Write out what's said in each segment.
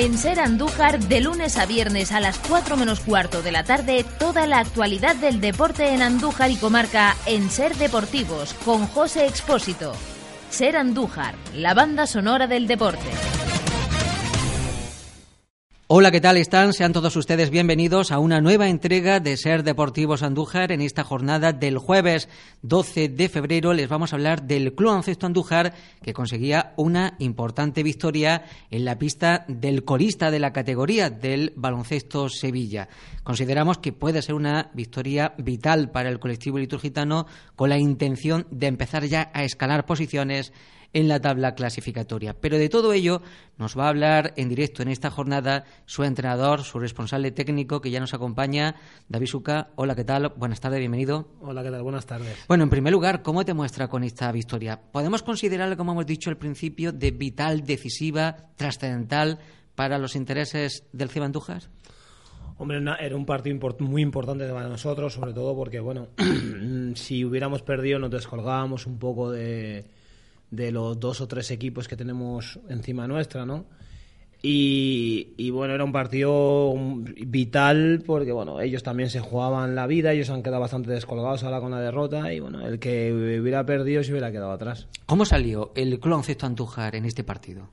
En Ser Andújar, de lunes a viernes a las 4 menos cuarto de la tarde, toda la actualidad del deporte en Andújar y comarca en Ser Deportivos, con José Expósito. Ser Andújar, la banda sonora del deporte. Hola, ¿qué tal están? Sean todos ustedes bienvenidos a una nueva entrega de Ser Deportivos Andújar. En esta jornada del jueves 12 de febrero les vamos a hablar del Club Ancesto Andújar que conseguía una importante victoria en la pista del corista de la categoría del baloncesto Sevilla. Consideramos que puede ser una victoria vital para el colectivo liturgitano con la intención de empezar ya a escalar posiciones en la tabla clasificatoria. Pero de todo ello nos va a hablar en directo en esta jornada su entrenador, su responsable técnico que ya nos acompaña, David Suca. Hola, ¿qué tal? Buenas tardes, bienvenido. Hola, ¿qué tal? Buenas tardes. Bueno, en primer lugar, ¿cómo te muestra con esta victoria? ¿Podemos considerarla, como hemos dicho al principio, de vital, decisiva, trascendental para los intereses del Cibandújar? Hombre, era un partido muy importante para nosotros, sobre todo porque, bueno, si hubiéramos perdido nos descolgábamos un poco de, de los dos o tres equipos que tenemos encima nuestra, ¿no? Y, bueno, era un partido vital porque bueno, ellos también se jugaban la vida, ellos han quedado bastante descolgados ahora con la derrota y bueno, el que hubiera perdido se hubiera quedado atrás. ¿Cómo salió el Club Ancesto Antujar en este partido?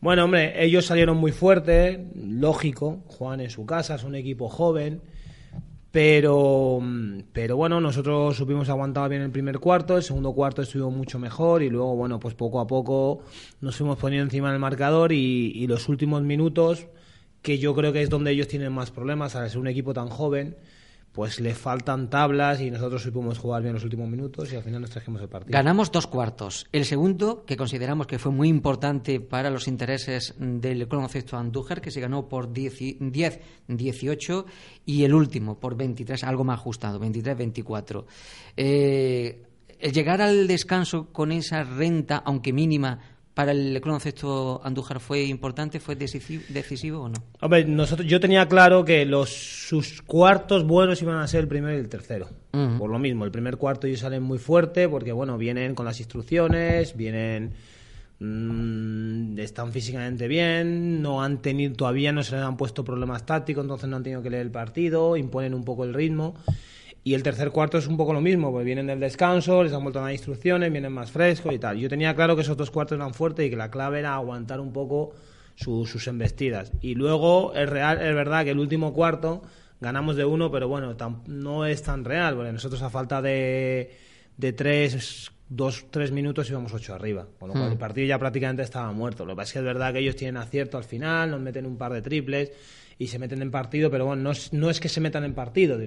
Bueno, hombre, ellos salieron muy fuertes, lógico, juegan en su casa, es un equipo joven, pero, pero bueno, nosotros supimos aguantar bien el primer cuarto, el segundo cuarto estuvo mucho mejor y luego, bueno, pues poco a poco nos fuimos poniendo encima del marcador y, y los últimos minutos, que yo creo que es donde ellos tienen más problemas, al ser un equipo tan joven, pues le faltan tablas y nosotros supimos jugar bien los últimos minutos y al final nos trajimos el partido. Ganamos dos cuartos. El segundo, que consideramos que fue muy importante para los intereses del Club Andújar, que se ganó por 10-18, y el último por 23, algo más ajustado, 23-24. Eh, el llegar al descanso con esa renta, aunque mínima, para el crononcesto Andújar fue importante, fue decisivo, o no? Hombre, nosotros, yo tenía claro que los sus cuartos buenos iban a ser el primero y el tercero. Por lo mismo, el primer cuarto ellos salen muy fuerte porque, bueno, vienen con las instrucciones, vienen... Mm, están físicamente bien, no han tenido, todavía no se les han puesto problemas tácticos, entonces no han tenido que leer el partido, imponen un poco el ritmo. Y el tercer cuarto es un poco lo mismo, pues vienen del descanso, les han vuelto a dar instrucciones, vienen más frescos y tal. Yo tenía claro que esos dos cuartos eran fuertes y que la clave era aguantar un poco sus embestidas. Y luego es real, es verdad que el último cuarto ganamos de uno, pero bueno, no es tan real, porque nosotros a falta de, de tres, dos, tres minutos íbamos ocho arriba. Con lo cual hmm. el partido ya prácticamente estaba muerto. Lo que pasa es que es verdad que ellos tienen acierto al final, nos meten un par de triples y se meten en partido, pero bueno, no es, no es que se metan en partido,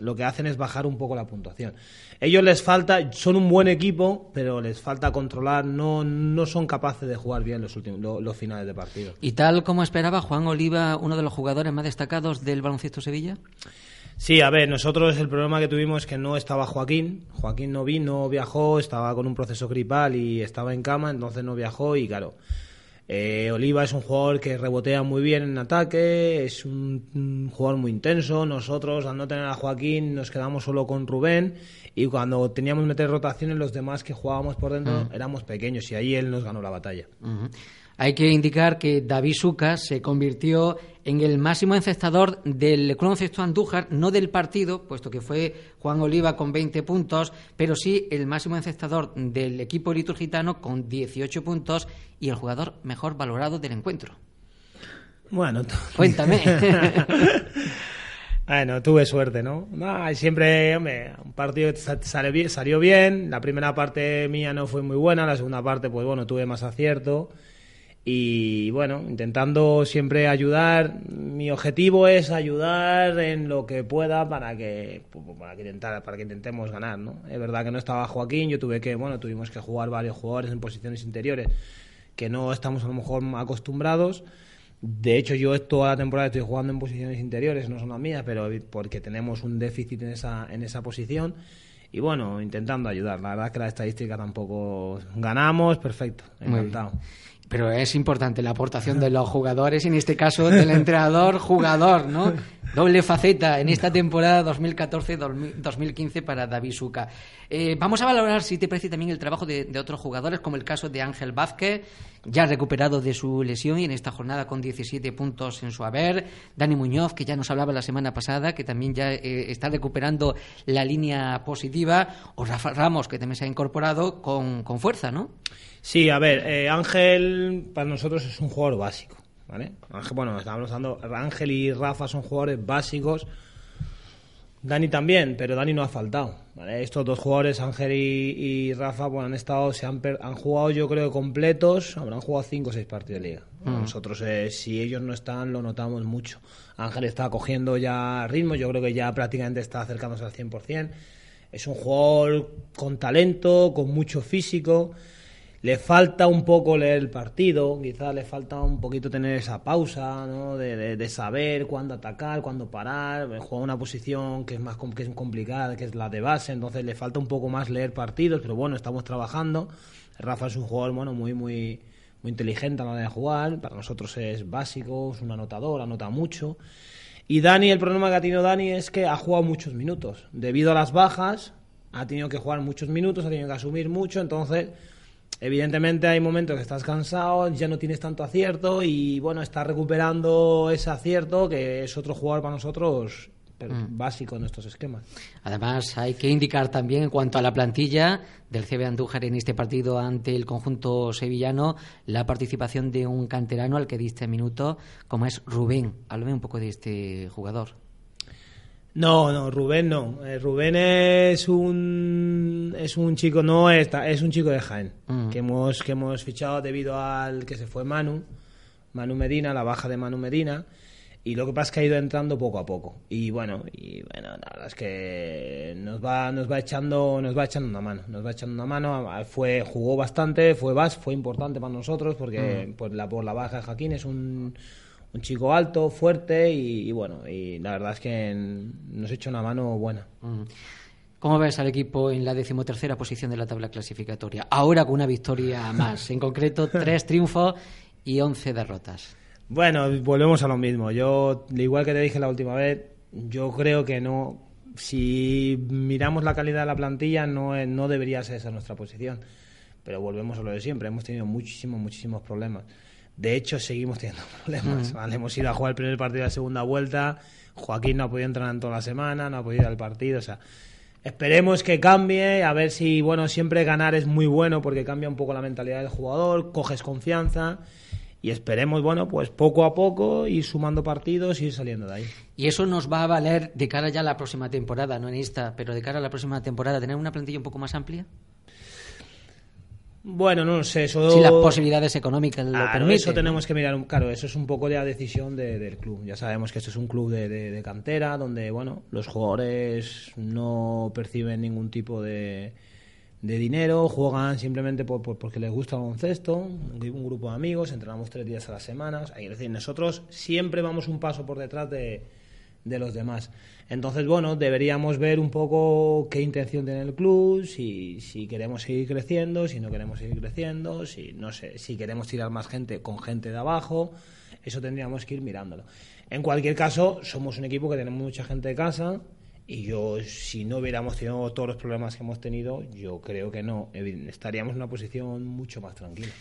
lo que hacen es bajar un poco la puntuación. Ellos les falta, son un buen equipo, pero les falta controlar, no, no son capaces de jugar bien los, últimos, los, finales de partido. ¿Y tal como esperaba Juan Oliva, uno de los jugadores más destacados del baloncesto Sevilla? Sí, a ver, nosotros el problema que tuvimos es que no estaba Joaquín. Joaquín no vino, viajó, estaba con un proceso gripal y estaba en cama, entonces no viajó y claro, eh, Oliva es un jugador que rebotea muy bien en ataque, es un, jugador muy intenso. Nosotros, al no tener a Joaquín, nos quedamos solo con Rubén. Y cuando teníamos que meter rotaciones, los demás que jugábamos por dentro mm. éramos pequeños y ahí él nos ganó la batalla. Hay que indicar que David Suca se convirtió en el máximo encestador del Club Andújar, no del partido, puesto que fue Juan Oliva con 20 puntos, pero sí el máximo encestador del equipo liturgitano con 18 puntos y el jugador mejor valorado del encuentro. Bueno, cuéntame. bueno, tuve suerte, ¿no? siempre, hombre, un partido salió bien, salió bien. La primera parte mía no fue muy buena, la segunda parte, pues bueno, tuve más acierto y bueno, intentando siempre ayudar. Mi objetivo es ayudar en lo que pueda para que para que, intentar, para que intentemos ganar, ¿no? Es verdad que no estaba Joaquín, yo tuve que, bueno, tuvimos que jugar varios jugadores en posiciones interiores que no estamos a lo mejor acostumbrados. De hecho, yo toda la temporada estoy jugando en posiciones interiores, no son las mías, pero porque tenemos un déficit en esa, en esa posición. Y bueno, intentando ayudar. La verdad es que la estadística tampoco ganamos, perfecto, encantado pero es importante la aportación de los jugadores, en este caso del entrenador jugador, ¿no? Doble faceta en esta temporada 2014-2015 para David Suca. Eh, vamos a valorar, si te parece, también el trabajo de, otros jugadores, como el caso de Ángel Vázquez, ya recuperado de su lesión y en esta jornada con 17 puntos en su haber. Dani Muñoz, que ya nos hablaba la semana pasada, que también ya eh, está recuperando la línea positiva. O Rafa Ramos, que también se ha incorporado con, con fuerza, ¿no? Sí, a ver, eh, Ángel para nosotros es un jugador básico, ¿vale? Ángel, bueno, estamos hablando, Ángel y Rafa son jugadores básicos. Dani también, pero Dani no ha faltado. ¿vale? Estos dos jugadores, Ángel y, Rafa, bueno, han estado, se han, han jugado yo creo completos, habrán jugado cinco o seis partidos de liga. Mm. Nosotros, eh, si ellos no están, lo notamos mucho. Ángel está cogiendo ya ritmo, yo creo que ya prácticamente está acercándose al 100%. Es un jugador con talento, con mucho físico le falta un poco leer el partido, quizás le falta un poquito tener esa pausa, ¿no? de, saber cuándo atacar, cuándo parar, juega una posición que es más que es complicada, que es la de base, entonces le falta un poco más leer partidos, pero bueno, estamos trabajando. Rafa es un jugador bueno, muy, muy, muy inteligente a la hora de jugar, para nosotros es básico, es un anotador, anota mucho. Y Dani, el problema que ha tenido Dani es que ha jugado muchos minutos. Debido a las bajas, ha tenido que jugar muchos minutos, ha tenido que asumir mucho, entonces Evidentemente hay momentos que estás cansado, ya no tienes tanto acierto y bueno, estás recuperando ese acierto que es otro jugador para nosotros mm. básico en estos esquemas. Además, hay que indicar también en cuanto a la plantilla del CB Andújar en este partido ante el conjunto sevillano, la participación de un canterano al que diste minuto, como es Rubén. Háblame un poco de este jugador. No, no, Rubén no. Eh, Rubén es un es un chico no es, es un chico de Jaén mm. que hemos que hemos fichado debido al que se fue Manu, Manu Medina, la baja de Manu Medina y lo que pasa es que ha ido entrando poco a poco y bueno y bueno la verdad es que nos va nos va echando nos va echando una mano nos va echando una mano fue jugó bastante fue fue importante para nosotros porque mm. pues la por la baja de Jaquín es un un chico alto, fuerte y, bueno, y la verdad es que nos ha hecho una mano buena. ¿Cómo ves al equipo en la decimotercera posición de la tabla clasificatoria? Ahora con una victoria más, en concreto tres triunfos y once derrotas. Bueno, volvemos a lo mismo. Yo, igual que te dije la última vez, yo creo que no. Si miramos la calidad de la plantilla, no, no debería ser esa nuestra posición. Pero volvemos a lo de siempre. Hemos tenido muchísimos, muchísimos problemas. De hecho, seguimos teniendo problemas. Mm. Hemos ido a jugar el primer partido de la segunda vuelta. Joaquín no ha podido entrenar en toda la semana, no ha podido ir al partido. O sea, esperemos que cambie. A ver si, bueno, siempre ganar es muy bueno porque cambia un poco la mentalidad del jugador, coges confianza. Y esperemos, bueno, pues poco a poco ir sumando partidos y ir saliendo de ahí. Y eso nos va a valer de cara ya a la próxima temporada, no en esta, pero de cara a la próxima temporada, tener una plantilla un poco más amplia. Bueno, no sé, eso... Si las posibilidades económicas lo permiten. Eso tenemos que mirar, claro, eso es un poco de la decisión del club. Ya sabemos que esto es un club de, cantera donde, bueno, los jugadores no perciben ningún tipo de, dinero, juegan simplemente por, porque les gusta el baloncesto, un, grupo de amigos, entrenamos tres días a las semanas. Es decir, nosotros siempre vamos un paso por detrás de de los demás. Entonces, bueno, deberíamos ver un poco qué intención tiene el club, si, si queremos seguir creciendo, si no queremos seguir creciendo, si no sé, si queremos tirar más gente con gente de abajo, eso tendríamos que ir mirándolo. En cualquier caso, somos un equipo que tenemos mucha gente de casa y yo, si no hubiéramos tenido todos los problemas que hemos tenido, yo creo que no, estaríamos en una posición mucho más tranquila.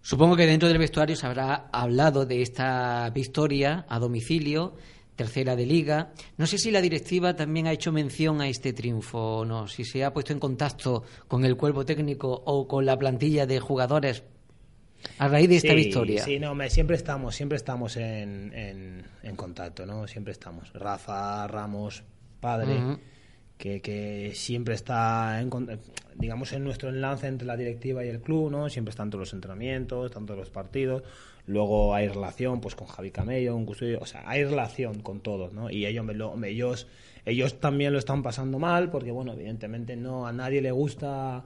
Supongo que dentro del vestuario se habrá hablado de esta victoria a domicilio tercera de liga. No sé si la directiva también ha hecho mención a este triunfo o no, si se ha puesto en contacto con el cuerpo técnico o con la plantilla de jugadores a raíz de esta victoria. Sí, no, siempre estamos, siempre estamos en, en, contacto, ¿no? Siempre estamos. Rafa, Ramos, padre, que, que, siempre está, en, digamos, en nuestro enlace entre la directiva y el club, ¿no? Siempre están todos los entrenamientos, tanto los partidos. Luego hay relación pues con Javi Camello, un custodio, o sea, hay relación con todos, ¿no? Y ellos, ellos, ellos también lo están pasando mal porque, bueno, evidentemente no a nadie le gusta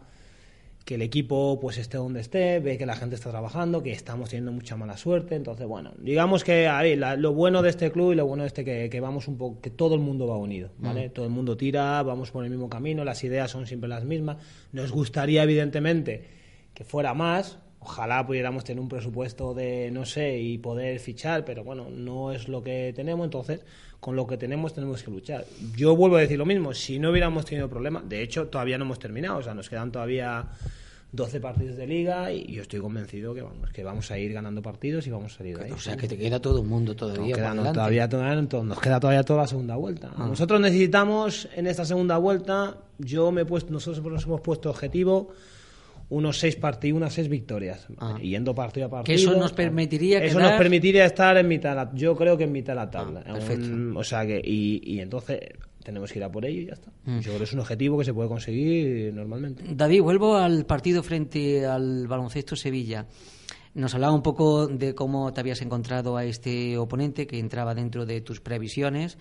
que el equipo pues esté donde esté, ve que la gente está trabajando, que estamos teniendo mucha mala suerte. Entonces, bueno, digamos que a ver, lo bueno de este club y lo bueno de este que, que vamos un poco, que todo el mundo va unido, ¿vale? Todo el mundo tira, vamos por el mismo camino, las ideas son siempre las mismas. Nos gustaría, evidentemente, que fuera más. Ojalá pudiéramos tener un presupuesto de, no sé, y poder fichar, pero bueno, no es lo que tenemos, entonces con lo que tenemos tenemos que luchar. Yo vuelvo a decir lo mismo, si no hubiéramos tenido problemas, de hecho todavía no hemos terminado, o sea, nos quedan todavía 12 partidos de liga y yo estoy convencido que vamos, que vamos a ir ganando partidos y vamos a salir de ahí. O sea, que te queda todo el mundo todavía. Nos queda, todavía, nos queda todavía toda la segunda vuelta. Ah. Nosotros necesitamos en esta segunda vuelta, yo me he puesto, nosotros nos hemos puesto objetivo unos seis partidos, unas seis victorias, ah. yendo partido a partido. Que eso nos permitiría Eso nos permitiría estar en mitad, yo creo que en mitad de la tabla. Ah, perfecto. o sea que, y, y entonces tenemos que ir a por ello y ya está. Mm. Yo creo que es un objetivo que se puede conseguir normalmente. David, vuelvo al partido frente al baloncesto Sevilla. Nos hablaba un poco de cómo te habías encontrado a este oponente que entraba dentro de tus previsiones.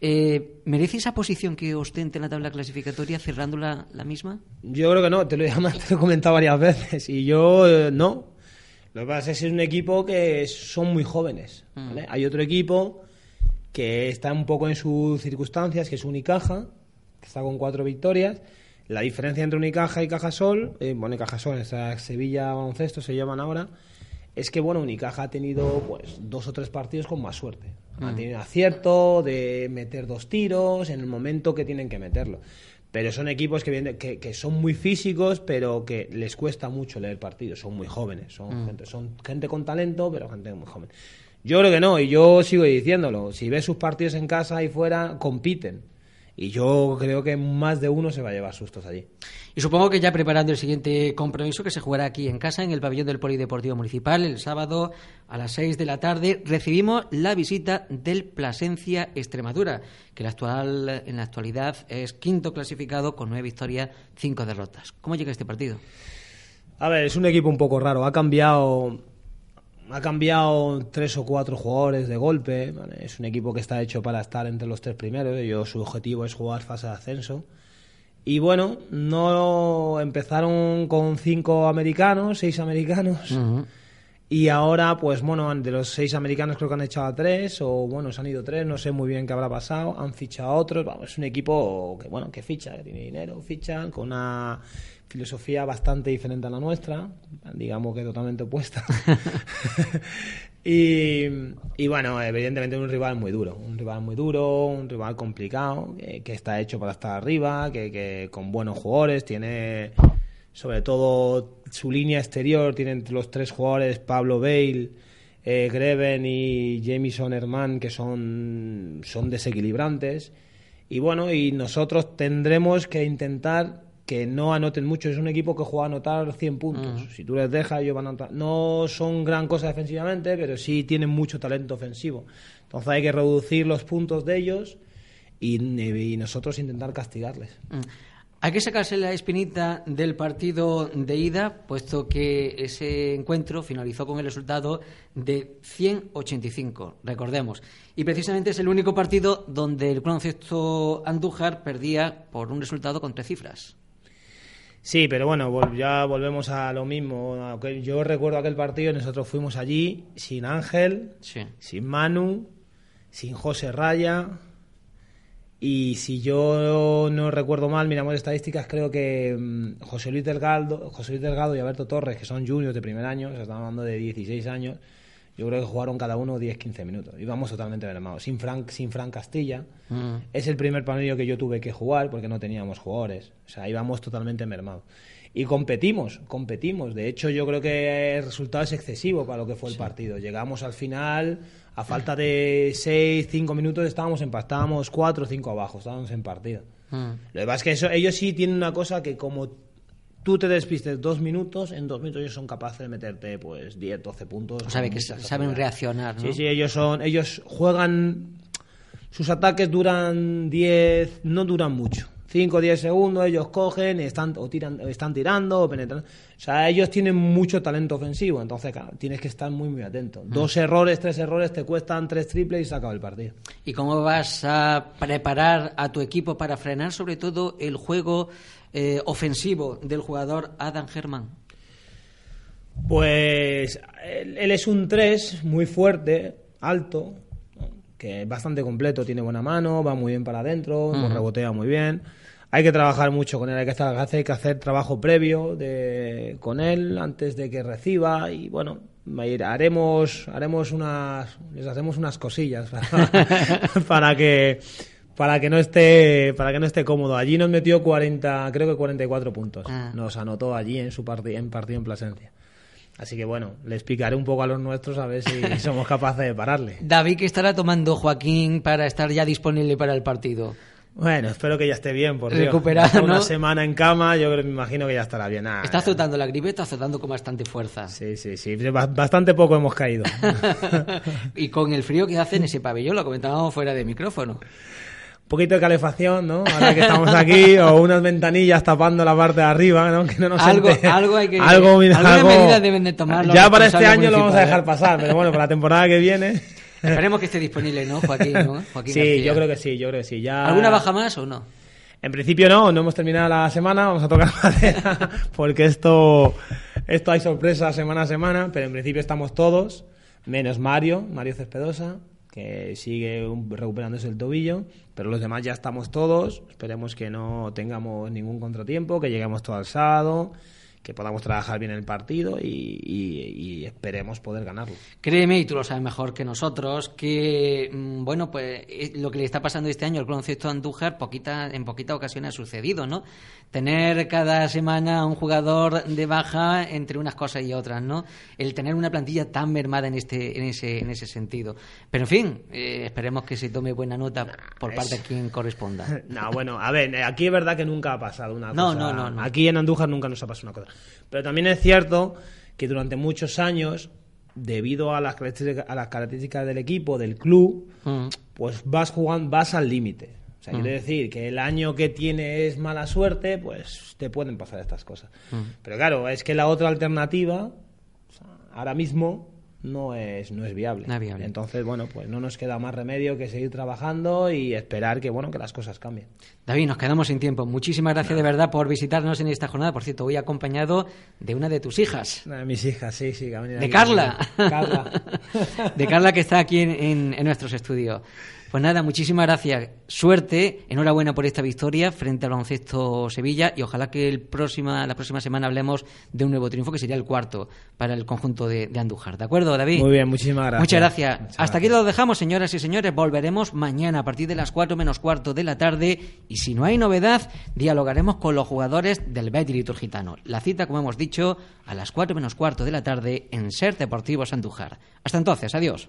Eh, ¿Merece esa posición que ostente en la tabla clasificatoria cerrando la, misma? Yo creo que no, te lo, he comentado varias veces y yo eh, no. Lo que pasa es que es un equipo que son muy jóvenes. Mm. Hay otro equipo que está un poco en sus circunstancias, que es Unicaja, que está con cuatro victorias. La diferencia entre Unicaja y Cajasol, eh, bueno, Cajasol, esa Sevilla Baloncesto se llaman ahora, es que bueno, Unicaja ha tenido pues dos o tres partidos con más suerte. Ha mm. tenido acierto de meter dos tiros en el momento que tienen que meterlo. Pero son equipos que, que, que son muy físicos, pero que les cuesta mucho leer partidos. Son muy jóvenes, son, mm. gente, son gente con talento, pero gente muy joven. Yo creo que no, y yo sigo diciéndolo. Si ves sus partidos en casa y fuera, compiten. Y yo creo que más de uno se va a llevar sustos allí. Y supongo que ya preparando el siguiente compromiso que se jugará aquí en casa, en el pabellón del Polideportivo Municipal, el sábado a las 6 de la tarde, recibimos la visita del Plasencia Extremadura, que actual, en la actualidad es quinto clasificado con nueve victorias, cinco derrotas. ¿Cómo llega este partido? A ver, es un equipo un poco raro. Ha cambiado ha cambiado tres o cuatro jugadores de golpe. Es un equipo que está hecho para estar entre los tres primeros. Yo, su objetivo es jugar fase de ascenso. Y bueno, no empezaron con cinco americanos, seis americanos. Y ahora, pues bueno, de los seis americanos creo que han echado a tres, o bueno, se han ido tres, no sé muy bien qué habrá pasado. Han fichado a otros. Vamos, es un equipo que, bueno, que ficha, que tiene dinero, fichan, con una filosofía bastante diferente a la nuestra, digamos que totalmente opuesta. y, bueno, evidentemente un rival muy duro, un rival muy duro, un rival complicado, que, está hecho para estar arriba, que, con buenos jugadores, tiene sobre todo su línea exterior, tiene los tres jugadores, Pablo Bale, eh, Greven y Jameson Herman, que son, son desequilibrantes. Y bueno, y nosotros tendremos que intentar que no anoten mucho. Es un equipo que juega a anotar 100 puntos. Si tú les dejas, ellos van a anotar. No son gran cosa defensivamente, pero sí tienen mucho talento ofensivo. Entonces hay que reducir los puntos de ellos y, nosotros intentar castigarles. Mm. Hay que sacarse la espinita del partido de ida, puesto que ese encuentro finalizó con el resultado de 185, recordemos. Y precisamente es el único partido donde el concepto Andújar perdía por un resultado con tres cifras. Sí, pero bueno, ya volvemos a lo mismo. Yo recuerdo aquel partido, nosotros fuimos allí sin Ángel, sin Manu, sin José Raya. Y si yo no recuerdo mal, miramos estadísticas, creo que mm, José Luis Delgado, José Luis Delgado y Alberto Torres, que son juniors de primer año, se están hablando de 16 años, yo creo que jugaron cada uno 10-15 minutos. Íbamos totalmente mermados. Sin Frank, sin Frank Castilla. Mm. Es el primer partido que yo tuve que jugar porque no teníamos jugadores. O sea, íbamos totalmente mermados. Y competimos, competimos. De hecho, yo creo que el resultado es excesivo para lo que fue el partido. Llegamos al final, a falta de 6, 5 minutos estábamos empatados, 4 o 5 abajo, estábamos en partido. Mm. Lo que pasa es que eso, ellos sí tienen una cosa que como tú te despistes dos minutos, en dos minutos ellos son capaces de meterte pues 10, 12 puntos. O que saben reaccionar, ¿no? Sí, sí, ellos son, ellos juegan, sus ataques duran 10, no duran mucho, 5 o 10 segundos, ellos cogen, están, o tiran, están tirando, o penetran. O sea, ellos tienen mucho talento ofensivo, entonces claro, tienes que estar muy, muy atento. Mm. Dos errores, tres errores, te cuestan tres triples y se acaba el partido. ¿Y cómo vas a preparar a tu equipo para frenar sobre todo el juego eh, ofensivo del jugador Adam Herman? Pues él, es un 3 muy fuerte, alto, que es bastante completo, tiene buena mano, va muy bien para adentro, rebotea muy bien hay que trabajar mucho con él, hay que, hay que hacer trabajo previo de, con él antes de que reciba y bueno, haremos, haremos unas, les hacemos unas cosillas para, que para que no esté para que no esté cómodo. Allí nos metió 40, creo que 44 puntos. Ah. Nos anotó allí en su partido en partido en Plasencia. Así que bueno, le explicaré un poco a los nuestros a ver si somos capaces de pararle. David, ¿qué estará tomando Joaquín para estar ya disponible para el partido? Bueno, espero que ya esté bien, por Recuperado, Una semana en cama, yo me imagino que ya estará bien. está azotando la gripe, está azotando con bastante fuerza. Sí, sí, sí. Bastante poco hemos caído. y con el frío que hace en ese pabellón, lo comentábamos fuera de micrófono. Un poquito de calefacción, ¿no? Ahora que estamos aquí, o unas ventanillas tapando la parte de arriba, ¿no? Que no nos algo, algo hay que... Algo, medidas deben de tomar Ya para este año lo vamos a dejar pasar, pero bueno, para la temporada que viene... Esperemos que esté disponible, ¿no, Joaquín? sí, yo creo que sí, yo creo que sí. Ya... ¿Alguna baja más o no? En principio no, no hemos terminado la semana, vamos a tocar madera, porque esto, esto hay sorpresa semana a semana, pero en principio estamos todos, menos Mario, Mario Cespedosa, que sigue recuperándose el tobillo, pero los demás ya estamos todos, esperemos que no tengamos ningún contratiempo, que lleguemos todo al sábado que podamos trabajar bien el partido y, esperemos poder ganarlo. Créeme, y tú lo sabes mejor que nosotros, que mm, bueno, pues eh, lo que le está pasando este año al concepto Andújar poquita, en poquitas ocasiones ha sucedido, ¿no? Tener cada semana un jugador de baja entre unas cosas y otras, ¿no? El tener una plantilla tan mermada en este, en ese, en ese sentido. Pero en fin, eh, esperemos que se tome buena nota por parte de quien corresponda. No, bueno, a ver, eh, aquí es verdad que nunca ha pasado una cosa. No, no, no. Aquí en Andújar nunca nos ha pasado una cosa. Pero también es cierto que durante muchos años, debido a las características, a las características del equipo, del club, mm. pues vas jugando, vas al límite. O sea, quiere mm. decir que el año que tienes mala suerte, pues te pueden pasar estas cosas. Mm. Pero claro, es que la otra alternativa, ahora mismo, no es, no es viable. Entonces, bueno, pues no nos queda más remedio que seguir trabajando y esperar que, bueno, que las cosas cambien. David, nos quedamos sin tiempo. Muchísimas gracias de verdad por visitarnos en esta jornada. Por cierto, hoy acompañado de una de tus hijas. de mis hijas, sí, sí. de Carla. Carla. de Carla que está aquí en, en nuestros estudios. Pues nada, muchísimas gracias. Suerte, enhorabuena por esta victoria frente al baloncesto Sevilla y ojalá que el próxima, la próxima semana hablemos de un nuevo triunfo que sería el cuarto para el conjunto de, Andújar. ¿De acuerdo, David? Muy bien, muchísimas gracias. Muchas gracias. Hasta aquí lo dejamos, señoras y señores. Volveremos mañana a partir de las cuatro menos cuarto de la tarde y si no hay novedad, dialogaremos con los jugadores del Betis Liturgitano. La cita, como hemos dicho, a las cuatro menos cuarto de la tarde en Ser Deportivos Andújar. Hasta entonces, adiós.